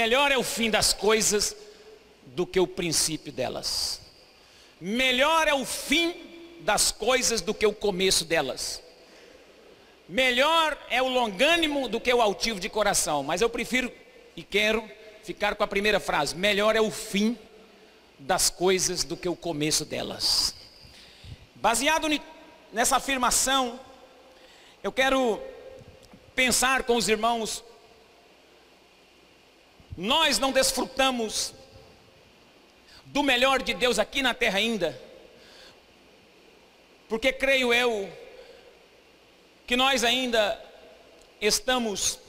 Melhor é o fim das coisas do que o princípio delas. Melhor é o fim das coisas do que o começo delas. Melhor é o longânimo do que o altivo de coração. Mas eu prefiro e quero ficar com a primeira frase. Melhor é o fim das coisas do que o começo delas. Baseado nessa afirmação, eu quero pensar com os irmãos. Nós não desfrutamos do melhor de Deus aqui na terra ainda, porque creio eu que nós ainda estamos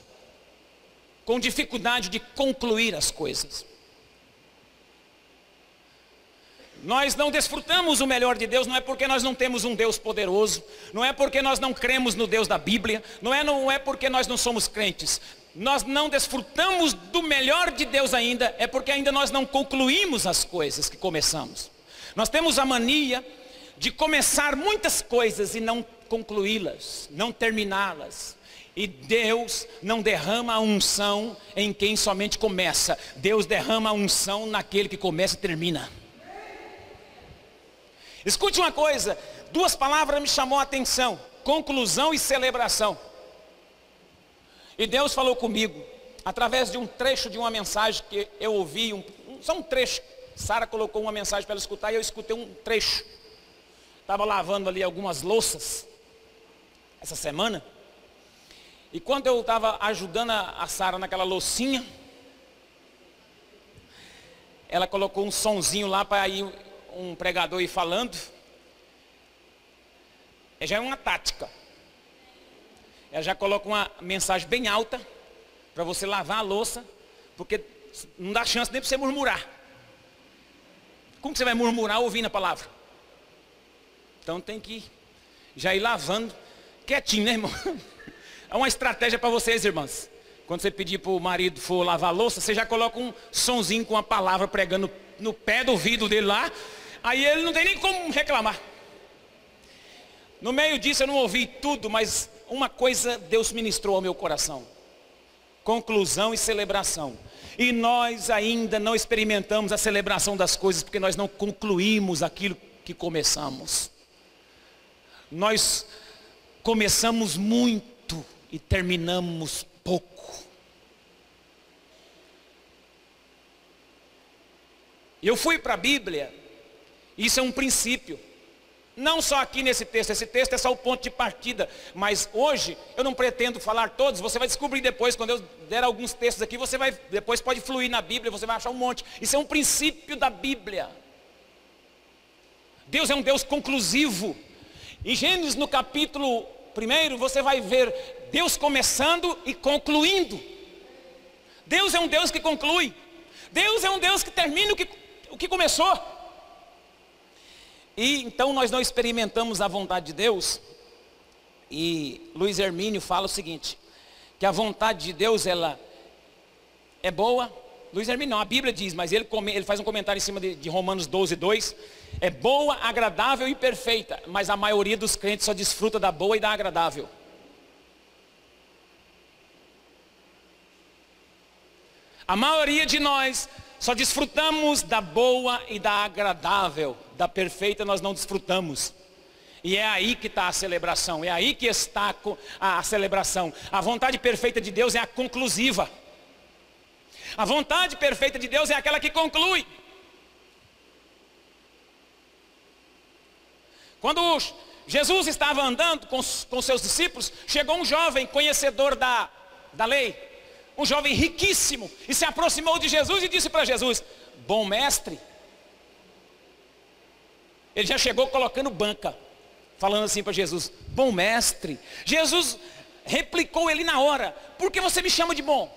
com dificuldade de concluir as coisas. Nós não desfrutamos o melhor de Deus, não é porque nós não temos um Deus poderoso, não é porque nós não cremos no Deus da Bíblia, não é, não é porque nós não somos crentes. Nós não desfrutamos do melhor de Deus ainda, é porque ainda nós não concluímos as coisas que começamos. Nós temos a mania de começar muitas coisas e não concluí-las, não terminá-las. E Deus não derrama a unção em quem somente começa. Deus derrama a unção naquele que começa e termina. Escute uma coisa, duas palavras me chamou a atenção: conclusão e celebração. E Deus falou comigo, através de um trecho de uma mensagem que eu ouvi, um, só um trecho. Sara colocou uma mensagem para ela escutar e eu escutei um trecho. Estava lavando ali algumas louças essa semana. E quando eu estava ajudando a, a Sara naquela loucinha, ela colocou um sonzinho lá para ir um pregador ir falando, já é uma tática. Ela já coloca uma mensagem bem alta para você lavar a louça, porque não dá chance nem para você murmurar. Como você vai murmurar ouvindo a palavra? Então tem que já ir lavando quietinho, né, irmão? É uma estratégia para vocês, irmãs. Quando você pedir para o marido for lavar a louça, você já coloca um sonzinho com uma palavra pregando no pé do ouvido dele lá, Aí ele não tem nem como reclamar. No meio disso eu não ouvi tudo, mas uma coisa Deus ministrou ao meu coração. Conclusão e celebração. E nós ainda não experimentamos a celebração das coisas porque nós não concluímos aquilo que começamos. Nós começamos muito e terminamos pouco. Eu fui para a Bíblia isso é um princípio. Não só aqui nesse texto, esse texto é só o ponto de partida, mas hoje eu não pretendo falar todos, você vai descobrir depois, quando eu der alguns textos aqui, você vai, depois pode fluir na Bíblia, você vai achar um monte. Isso é um princípio da Bíblia. Deus é um Deus conclusivo. Em Gênesis no capítulo 1, você vai ver Deus começando e concluindo. Deus é um Deus que conclui. Deus é um Deus que termina o que, o que começou. E então nós não experimentamos a vontade de Deus. E Luiz Hermínio fala o seguinte, que a vontade de Deus ela é boa. Luiz Hermínio não, a Bíblia diz, mas ele, come, ele faz um comentário em cima de, de Romanos 12, 2. É boa, agradável e perfeita, mas a maioria dos crentes só desfruta da boa e da agradável. A maioria de nós só desfrutamos da boa e da agradável, da perfeita nós não desfrutamos. E é aí que está a celebração, é aí que está a celebração. A vontade perfeita de Deus é a conclusiva. A vontade perfeita de Deus é aquela que conclui. Quando Jesus estava andando com, com seus discípulos, chegou um jovem conhecedor da, da lei, um jovem riquíssimo, e se aproximou de Jesus e disse para Jesus: Bom mestre. Ele já chegou colocando banca, falando assim para Jesus: Bom mestre. Jesus replicou ele na hora: Por que você me chama de bom?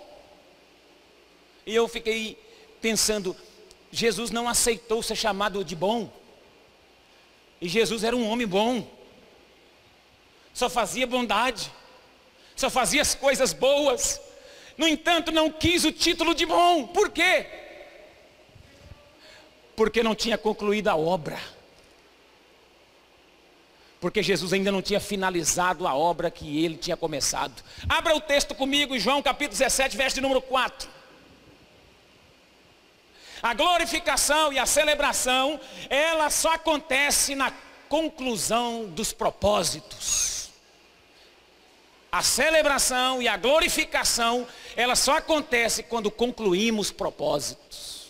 E eu fiquei pensando: Jesus não aceitou ser chamado de bom. E Jesus era um homem bom. Só fazia bondade. Só fazia as coisas boas. No entanto, não quis o título de bom. Por quê? Porque não tinha concluído a obra. Porque Jesus ainda não tinha finalizado a obra que ele tinha começado. Abra o texto comigo João capítulo 17, verso número 4. A glorificação e a celebração, ela só acontece na conclusão dos propósitos. A celebração e a glorificação, ela só acontece quando concluímos propósitos.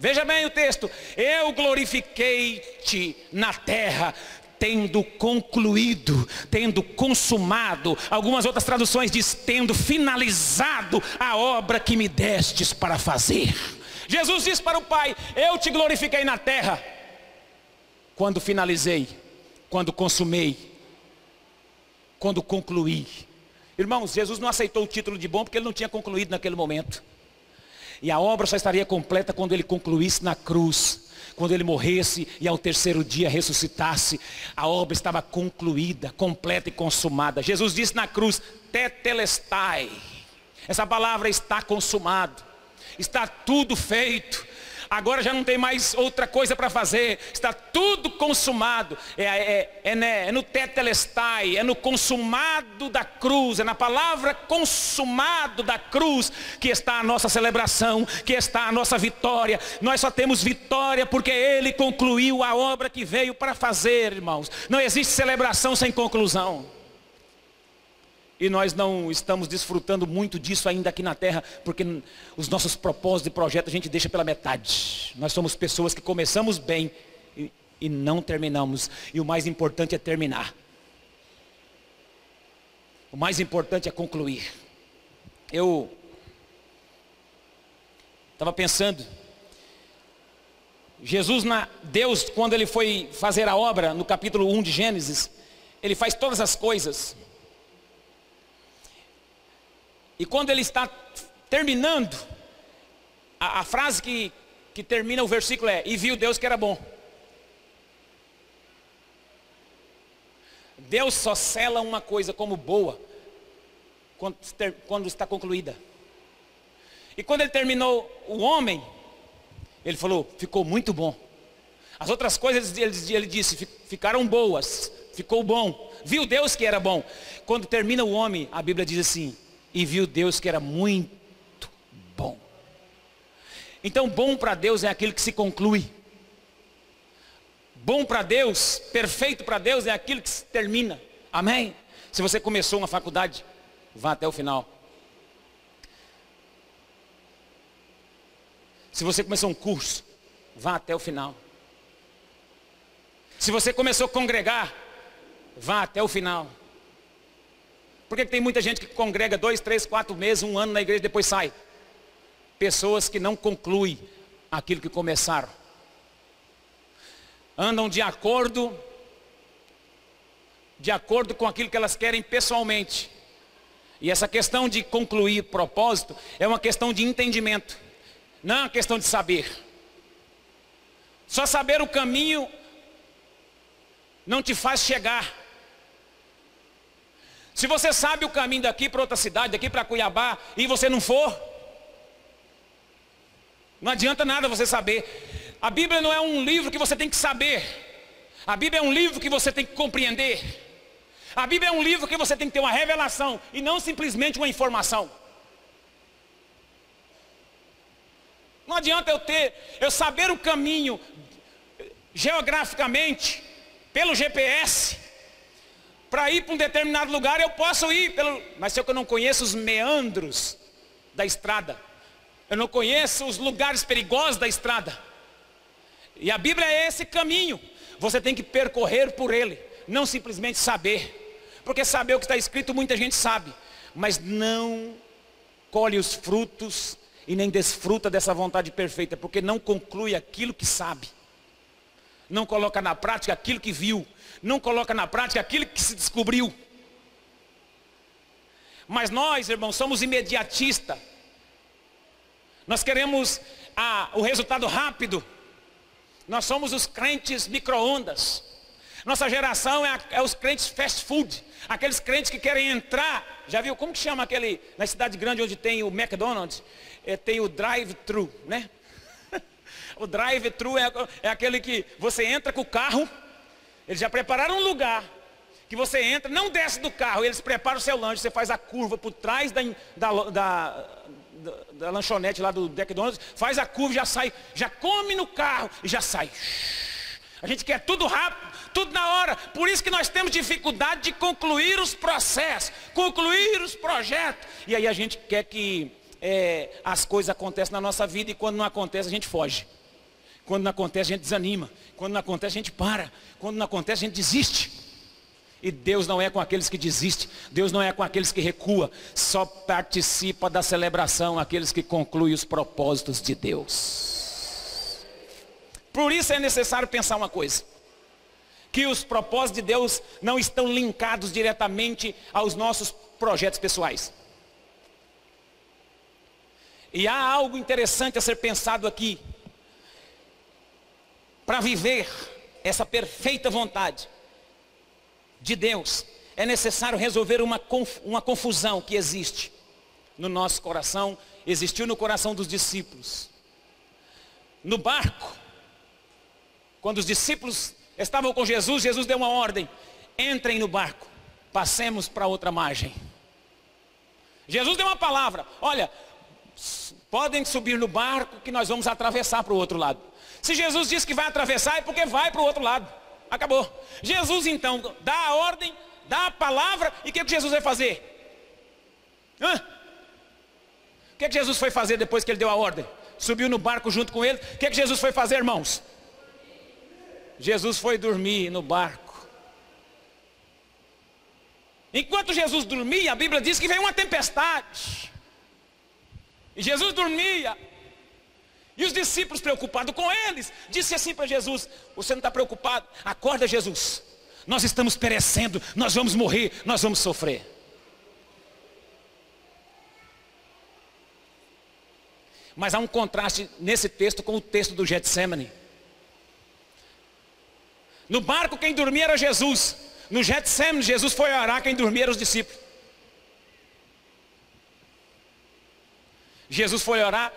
Veja bem o texto. Eu glorifiquei-te na terra, tendo concluído, tendo consumado. Algumas outras traduções diz tendo finalizado a obra que me destes para fazer. Jesus disse para o Pai: Eu te glorifiquei na terra quando finalizei quando consumei, quando concluí. Irmãos, Jesus não aceitou o título de bom porque ele não tinha concluído naquele momento. E a obra só estaria completa quando ele concluísse na cruz. Quando ele morresse e ao terceiro dia ressuscitasse, a obra estava concluída, completa e consumada. Jesus disse na cruz, tetelestai. Essa palavra está consumado. Está tudo feito agora já não tem mais outra coisa para fazer, está tudo consumado. É, é, é, né, é no tetelestai, é no consumado da cruz, é na palavra consumado da cruz que está a nossa celebração, que está a nossa vitória. Nós só temos vitória porque Ele concluiu a obra que veio para fazer, irmãos. Não existe celebração sem conclusão e nós não estamos desfrutando muito disso ainda aqui na terra, porque os nossos propósitos e projetos a gente deixa pela metade. Nós somos pessoas que começamos bem e, e não terminamos. E o mais importante é terminar. O mais importante é concluir. Eu estava pensando, Jesus, na, Deus, quando ele foi fazer a obra, no capítulo 1 de Gênesis, ele faz todas as coisas e quando ele está terminando, a, a frase que, que termina o versículo é: E viu Deus que era bom. Deus só cela uma coisa como boa quando, quando está concluída. E quando ele terminou o homem, ele falou: ficou muito bom. As outras coisas ele, ele disse: ficaram boas, ficou bom. Viu Deus que era bom. Quando termina o homem, a Bíblia diz assim: e viu Deus que era muito bom. Então, bom para Deus é aquilo que se conclui. Bom para Deus, perfeito para Deus é aquilo que se termina. Amém? Se você começou uma faculdade, vá até o final. Se você começou um curso, vá até o final. Se você começou a congregar, vá até o final. Por que tem muita gente que congrega dois, três, quatro meses, um ano na igreja e depois sai? Pessoas que não concluem aquilo que começaram. Andam de acordo, de acordo com aquilo que elas querem pessoalmente. E essa questão de concluir propósito é uma questão de entendimento, não é uma questão de saber. Só saber o caminho não te faz chegar. Se você sabe o caminho daqui para outra cidade, daqui para Cuiabá, e você não for, não adianta nada você saber. A Bíblia não é um livro que você tem que saber. A Bíblia é um livro que você tem que compreender. A Bíblia é um livro que você tem que ter uma revelação e não simplesmente uma informação. Não adianta eu ter, eu saber o caminho geograficamente, pelo GPS, para ir para um determinado lugar, eu posso ir, pelo... mas se eu não conheço os meandros da estrada, eu não conheço os lugares perigosos da estrada, e a Bíblia é esse caminho, você tem que percorrer por ele, não simplesmente saber, porque saber o que está escrito muita gente sabe, mas não colhe os frutos e nem desfruta dessa vontade perfeita, porque não conclui aquilo que sabe, não coloca na prática aquilo que viu, não coloca na prática aquilo que se descobriu. Mas nós, irmãos, somos imediatistas. Nós queremos ah, o resultado rápido. Nós somos os crentes micro-ondas. Nossa geração é, a, é, os crentes fast food. Aqueles crentes que querem entrar. Já viu como que chama aquele, na cidade grande onde tem o McDonald's? É, tem o drive-thru, né? o drive-thru é, é aquele que você entra com o carro eles já prepararam um lugar que você entra, não desce do carro, eles preparam o seu lanche, você faz a curva por trás da, da, da, da, lanchonete lá do McDonald's, faz a curva, já sai, já come no carro e já sai. A gente quer tudo rápido, tudo na hora. Por isso que nós temos dificuldade de concluir os processos, concluir os projetos. E aí a gente quer que é, as coisas aconteçam na nossa vida e quando não acontece a gente foge. Quando não acontece a gente desanima. Quando não acontece a gente para. Quando não acontece a gente desiste. E Deus não é com aqueles que desistem, Deus não é com aqueles que recua, só participa da celebração aqueles que concluem os propósitos de Deus. Por isso é necessário pensar uma coisa: que os propósitos de Deus não estão linkados diretamente aos nossos projetos pessoais. E há algo interessante a ser pensado aqui. Para viver essa perfeita vontade de Deus, é necessário resolver uma, uma confusão que existe no nosso coração, existiu no coração dos discípulos. No barco, quando os discípulos estavam com Jesus, Jesus deu uma ordem: entrem no barco, passemos para outra margem. Jesus deu uma palavra: olha, podem subir no barco que nós vamos atravessar para o outro lado. Se Jesus diz que vai atravessar, é porque vai para o outro lado. Acabou. Jesus então dá a ordem, dá a palavra, e o que, que Jesus vai fazer? Hã? O que, que Jesus foi fazer depois que ele deu a ordem? Subiu no barco junto com ele. O que, que Jesus foi fazer, irmãos? Jesus foi dormir no barco. Enquanto Jesus dormia, a Bíblia diz que veio uma tempestade. E Jesus dormia. E os discípulos preocupados com eles, disse assim para Jesus: Você não está preocupado? Acorda, Jesus. Nós estamos perecendo, nós vamos morrer, nós vamos sofrer. Mas há um contraste nesse texto com o texto do Getsemane. No barco quem dormia era Jesus. No Getsemane Jesus foi orar, quem dormia eram os discípulos. Jesus foi orar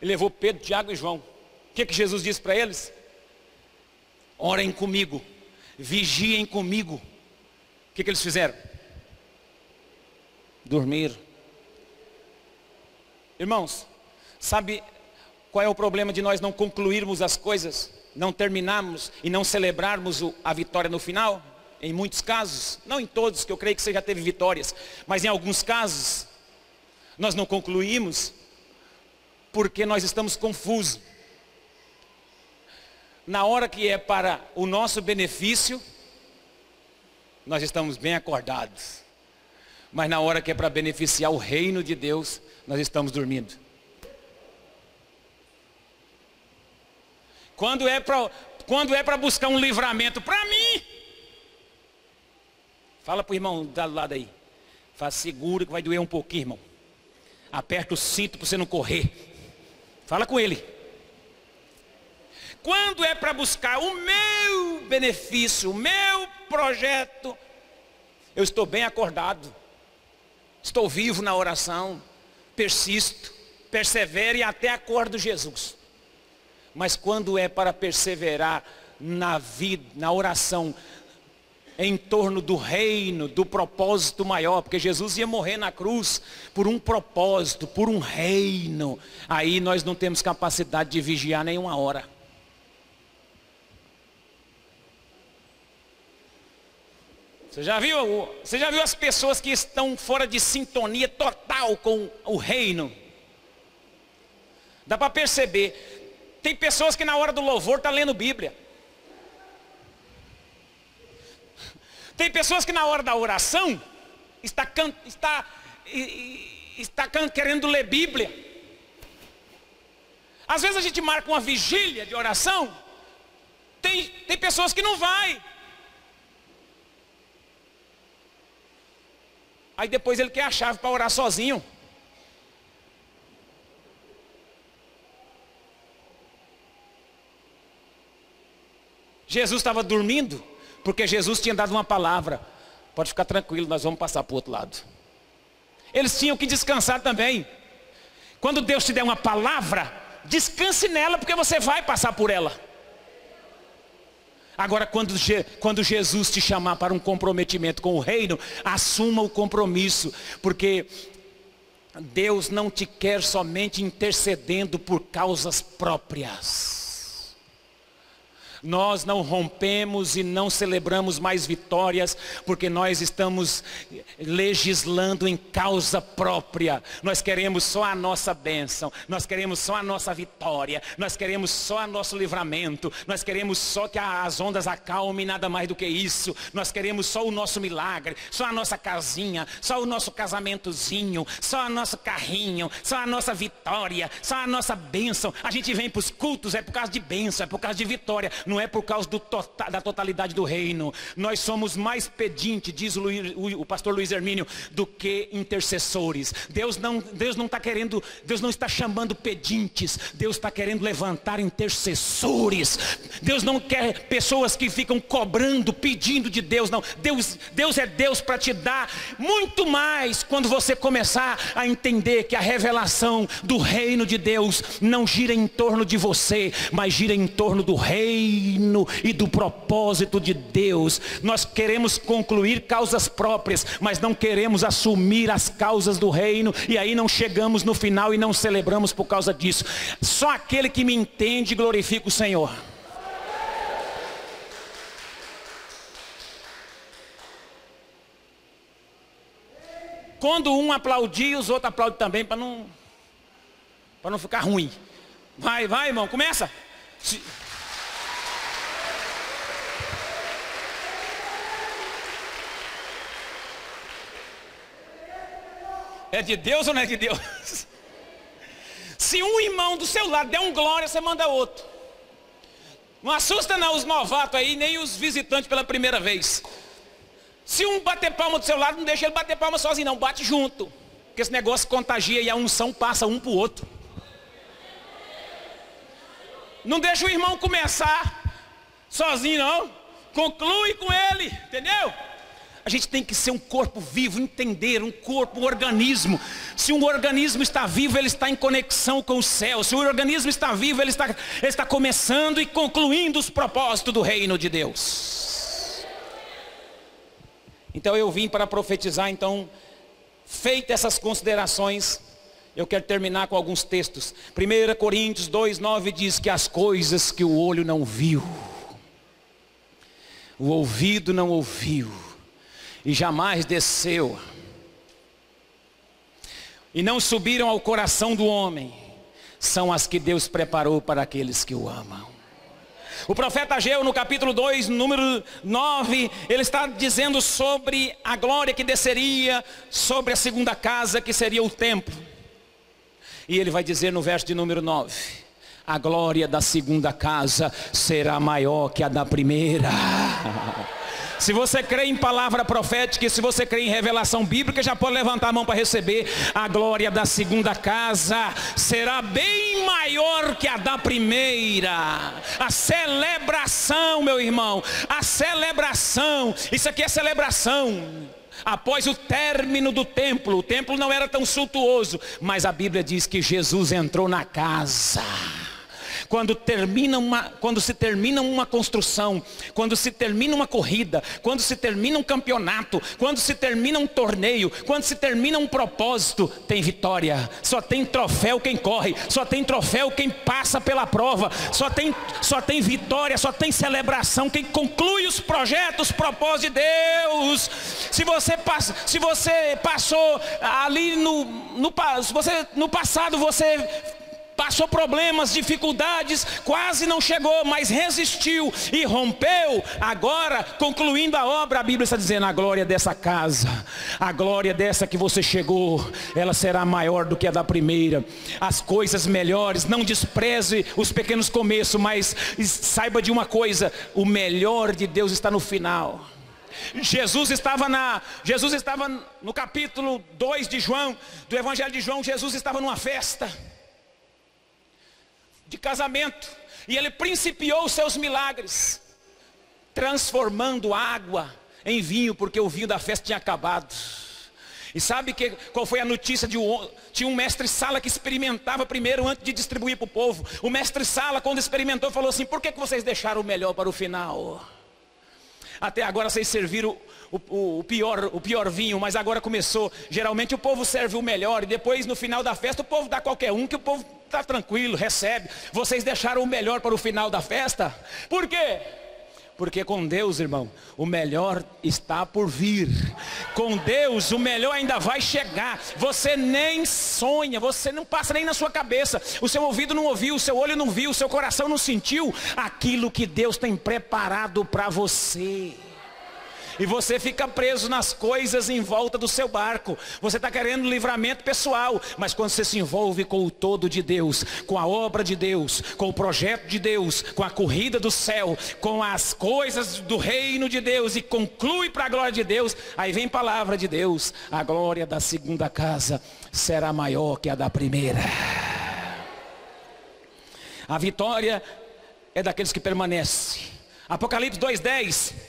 e levou Pedro, Tiago e João. O que, que Jesus disse para eles? Orem comigo, vigiem comigo. O que, que eles fizeram? Dormir. Irmãos, sabe qual é o problema de nós não concluirmos as coisas, não terminarmos e não celebrarmos a vitória no final? Em muitos casos, não em todos, que eu creio que você já teve vitórias, mas em alguns casos, nós não concluímos porque nós estamos confusos. Na hora que é para o nosso benefício, nós estamos bem acordados. Mas na hora que é para beneficiar o reino de Deus, nós estamos dormindo. Quando é para quando é para buscar um livramento para mim, fala para o irmão do lado aí. Faz seguro que vai doer um pouquinho, irmão. Aperta o cinto para você não correr. Fala com ele. Quando é para buscar o meu benefício, o meu projeto, eu estou bem acordado, estou vivo na oração, persisto, persevero e até acordo Jesus. Mas quando é para perseverar na vida, na oração, em torno do reino, do propósito maior, porque Jesus ia morrer na cruz por um propósito, por um reino. Aí nós não temos capacidade de vigiar nenhuma hora. Você já viu, você já viu as pessoas que estão fora de sintonia total com o reino? Dá para perceber. Tem pessoas que na hora do louvor estão tá lendo Bíblia. Tem pessoas que na hora da oração está, está, está querendo ler Bíblia. Às vezes a gente marca uma vigília de oração. Tem, tem pessoas que não vai. Aí depois ele quer a chave para orar sozinho. Jesus estava dormindo. Porque Jesus tinha dado uma palavra. Pode ficar tranquilo, nós vamos passar para o outro lado. Eles tinham que descansar também. Quando Deus te der uma palavra, descanse nela, porque você vai passar por ela. Agora, quando, quando Jesus te chamar para um comprometimento com o reino, assuma o compromisso, porque Deus não te quer somente intercedendo por causas próprias. Nós não rompemos e não celebramos mais vitórias, porque nós estamos legislando em causa própria. Nós queremos só a nossa bênção, nós queremos só a nossa vitória, nós queremos só o nosso livramento, nós queremos só que as ondas acalmem, nada mais do que isso. Nós queremos só o nosso milagre, só a nossa casinha, só o nosso casamentozinho, só o nosso carrinho, só a nossa vitória, só a nossa bênção. A gente vem para os cultos, é por causa de bênção, é por causa de vitória não é por causa tota, da totalidade do reino. Nós somos mais pedintes, diz o, o, o, pastor Luiz Hermínio, do que intercessores. Deus não Deus não está querendo, Deus não está chamando pedintes, Deus está querendo levantar intercessores. Deus não quer pessoas que ficam cobrando, pedindo de Deus, não. Deus, Deus é Deus para te dar muito mais quando você começar a entender que a revelação do reino de Deus não gira em torno de você, mas gira em torno do rei reino e do propósito de Deus. Nós queremos concluir causas próprias, mas não queremos assumir as causas do reino, e aí não chegamos no final e não celebramos por causa disso. Só aquele que me entende glorifica o Senhor. Quando um aplaudir, os outros aplaudem também, para não, para não ficar ruim. Vai, vai, irmão, começa. Se... É de Deus ou não é de Deus? Se um irmão do seu lado der um glória, você manda outro. Não assusta não os novatos aí, nem os visitantes pela primeira vez. Se um bater palma do seu lado, não deixa ele bater palma sozinho, não, bate junto. Porque esse negócio contagia e a unção passa um para o outro. Não deixa o irmão começar sozinho, não. Conclui com ele, entendeu? A gente tem que ser um corpo vivo, entender, um corpo, um organismo. Se um organismo está vivo, ele está em conexão com o céu. Se o organismo está vivo, ele está, ele está começando e concluindo os propósitos do reino de Deus. Então eu vim para profetizar, então, feitas essas considerações, eu quero terminar com alguns textos. 1 Coríntios 2, 9 diz que as coisas que o olho não viu, o ouvido não ouviu, e jamais desceu. E não subiram ao coração do homem, são as que Deus preparou para aqueles que o amam. O profeta Ageu, no capítulo 2, número 9, ele está dizendo sobre a glória que desceria sobre a segunda casa, que seria o templo. E ele vai dizer no verso de número 9: A glória da segunda casa será maior que a da primeira. Se você crê em palavra profética e se você crê em revelação bíblica, já pode levantar a mão para receber. A glória da segunda casa será bem maior que a da primeira. A celebração, meu irmão, a celebração. Isso aqui é celebração após o término do templo, o templo não era tão suntuoso, mas a Bíblia diz que Jesus entrou na casa. Quando, termina uma, quando se termina uma construção, quando se termina uma corrida, quando se termina um campeonato, quando se termina um torneio, quando se termina um propósito, tem vitória. Só tem troféu quem corre, só tem troféu quem passa pela prova, só tem, só tem vitória, só tem celebração quem conclui os projetos, propósitos de Deus. Se você, passa, se você passou ali no, no, você, no passado, você passou problemas, dificuldades, quase não chegou, mas resistiu e rompeu. Agora, concluindo a obra, a Bíblia está dizendo: a glória dessa casa, a glória dessa que você chegou, ela será maior do que a da primeira. As coisas melhores, não despreze os pequenos começos, mas saiba de uma coisa: o melhor de Deus está no final. Jesus estava na Jesus estava no capítulo 2 de João, do Evangelho de João, Jesus estava numa festa de casamento. E ele principiou os seus milagres, transformando água em vinho, porque o vinho da festa tinha acabado. E sabe que, qual foi a notícia de um, tinha um mestre sala que experimentava primeiro antes de distribuir para o povo. O mestre sala, quando experimentou, falou assim: por que, que vocês deixaram o melhor para o final? Até agora vocês serviram o, o, o, pior, o pior vinho, mas agora começou. Geralmente o povo serve o melhor e depois no final da festa o povo dá qualquer um que o povo está tranquilo, recebe. Vocês deixaram o melhor para o final da festa? Por quê? Porque com Deus, irmão, o melhor está por vir. Com Deus, o melhor ainda vai chegar. Você nem sonha, você não passa nem na sua cabeça. O seu ouvido não ouviu, o seu olho não viu, o seu coração não sentiu aquilo que Deus tem preparado para você e você fica preso nas coisas em volta do seu barco. Você está querendo livramento pessoal, mas quando você se envolve com o todo de Deus, com a obra de Deus, com o projeto de Deus, com a corrida do céu, com as coisas do reino de Deus e conclui para a glória de Deus, aí vem palavra de Deus: a glória da segunda casa será maior que a da primeira. A vitória é daqueles que permanecem. Apocalipse 2:10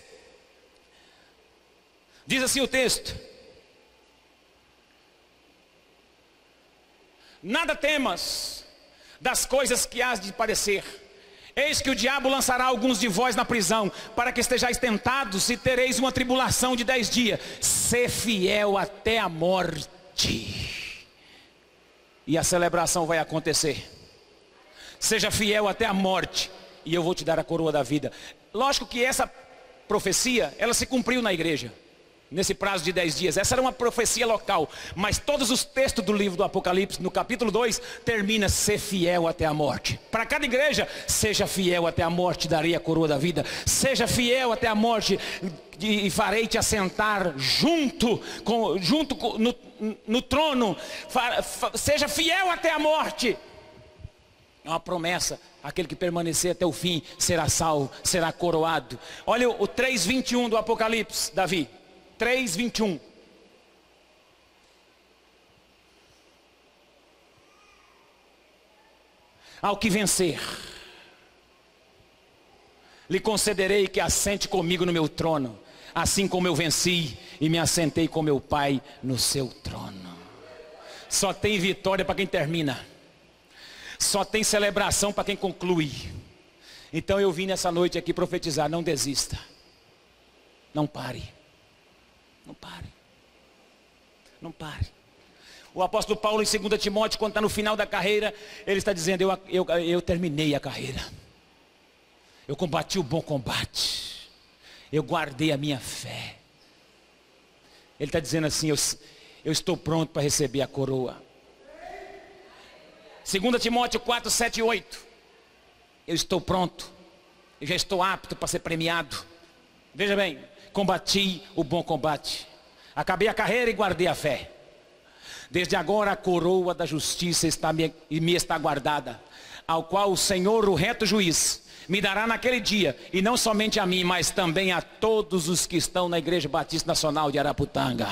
Diz assim o texto: Nada temas das coisas que hás de padecer. Eis que o diabo lançará alguns de vós na prisão, para que estejais tentados e tereis uma tribulação de dez dias. Ser fiel até a morte. E a celebração vai acontecer. Seja fiel até a morte, e eu vou te dar a coroa da vida. Lógico que essa profecia, ela se cumpriu na igreja nesse prazo de dez dias. Essa era uma profecia local, mas todos os textos do livro do Apocalipse, no capítulo 2, termina ser fiel até a morte. Para cada igreja, seja fiel até a morte, darei a coroa da vida. Seja fiel até a morte e farei te assentar junto, com, junto com, no, no trono. seja fiel até a morte. É uma promessa. Aquele que permanecer até o fim será salvo, será coroado. Olha o 3:21 do Apocalipse, Davi. 3, 21. Ao que vencer, lhe concederei que assente comigo no meu trono, assim como eu venci e me assentei com meu Pai no seu trono. Só tem vitória para quem termina, só tem celebração para quem conclui. Então eu vim nessa noite aqui profetizar: não desista, não pare. Não pare. Não pare. O apóstolo Paulo, em 2 Timóteo, quando está no final da carreira, ele está dizendo: eu, eu, eu terminei a carreira. Eu combati o bom combate. Eu guardei a minha fé. Ele está dizendo assim: eu, eu estou pronto para receber a coroa. 2 Timóteo 4, 7 e 8. Eu estou pronto. Eu já estou apto para ser premiado. Veja bem, combati o bom combate. Acabei a carreira e guardei a fé. Desde agora a coroa da justiça está me, me está guardada, ao qual o Senhor, o reto juiz, me dará naquele dia, e não somente a mim, mas também a todos os que estão na Igreja Batista Nacional de Araputanga.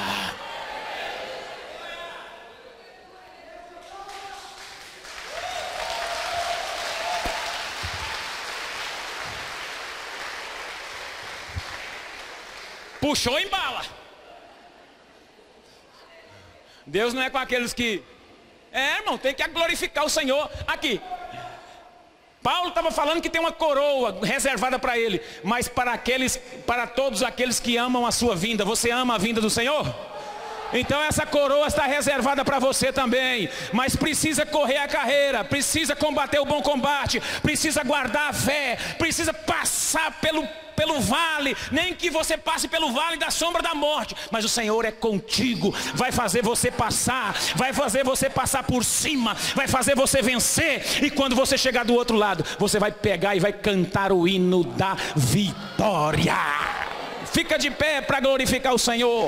Puxou em bala. Deus não é com aqueles que. É, irmão, tem que glorificar o Senhor. Aqui. Paulo estava falando que tem uma coroa reservada para ele, mas para aqueles, para todos aqueles que amam a sua vinda. Você ama a vinda do Senhor? Então essa coroa está reservada para você também, mas precisa correr a carreira, precisa combater o bom combate, precisa guardar a fé, precisa passar pelo pelo vale, nem que você passe pelo vale da sombra da morte, mas o Senhor é contigo, vai fazer você passar, vai fazer você passar por cima, vai fazer você vencer, e quando você chegar do outro lado, você vai pegar e vai cantar o hino da vitória. Fica de pé para glorificar o Senhor.